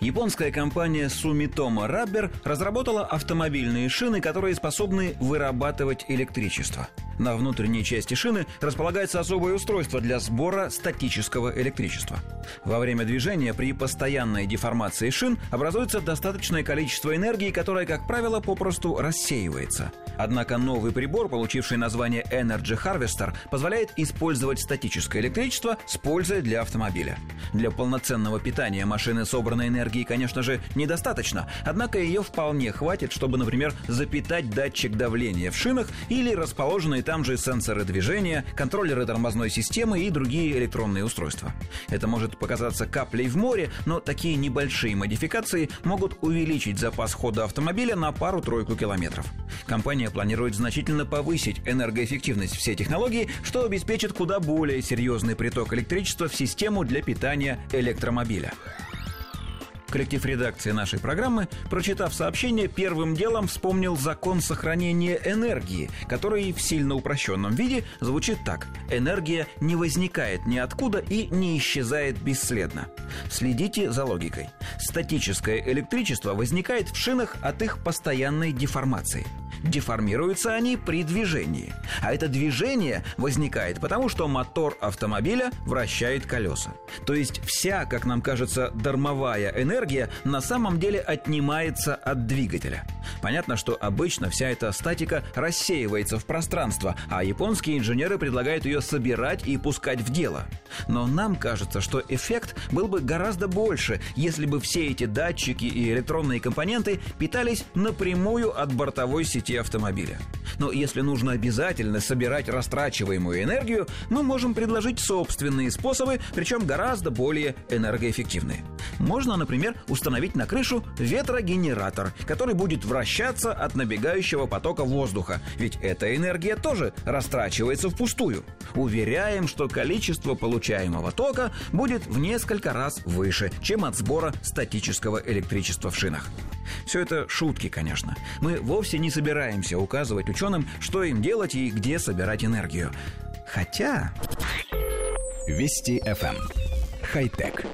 Японская компания Sumitomo Rubber разработала автомобильные шины, которые способны вырабатывать электричество – на внутренней части шины располагается особое устройство для сбора статического электричества. Во время движения при постоянной деформации шин образуется достаточное количество энергии, которое, как правило, попросту рассеивается. Однако новый прибор, получивший название Energy Harvester, позволяет использовать статическое электричество с пользой для автомобиля. Для полноценного питания машины собранной энергии, конечно же, недостаточно, однако ее вполне хватит, чтобы, например, запитать датчик давления в шинах или расположенные там же сенсоры движения, контроллеры тормозной системы и другие электронные устройства. Это может показаться каплей в море, но такие небольшие модификации могут увеличить запас хода автомобиля на пару-тройку километров. Компания планирует значительно повысить энергоэффективность всей технологии, что обеспечит куда более серьезный приток электричества в систему для питания электромобиля. Коллектив редакции нашей программы, прочитав сообщение, первым делом вспомнил закон сохранения энергии, который в сильно упрощенном виде звучит так. Энергия не возникает ниоткуда и не исчезает бесследно. Следите за логикой. Статическое электричество возникает в шинах от их постоянной деформации – Деформируются они при движении. А это движение возникает потому, что мотор автомобиля вращает колеса. То есть вся, как нам кажется, дармовая энергия на самом деле отнимается от двигателя. Понятно, что обычно вся эта статика рассеивается в пространство, а японские инженеры предлагают ее собирать и пускать в дело. Но нам кажется, что эффект был бы гораздо больше, если бы все эти датчики и электронные компоненты питались напрямую от бортовой сети автомобиля. Но если нужно обязательно собирать растрачиваемую энергию, мы можем предложить собственные способы, причем гораздо более энергоэффективные. Можно, например, установить на крышу ветрогенератор, который будет вращаться от набегающего потока воздуха, ведь эта энергия тоже растрачивается впустую. Уверяем, что количество получаемого тока будет в несколько раз выше, чем от сбора статического электричества в шинах. Все это шутки, конечно. Мы вовсе не собираемся указывать ученым, что им делать и где собирать энергию. Хотя... Вести FM. Эм. Хай-тек.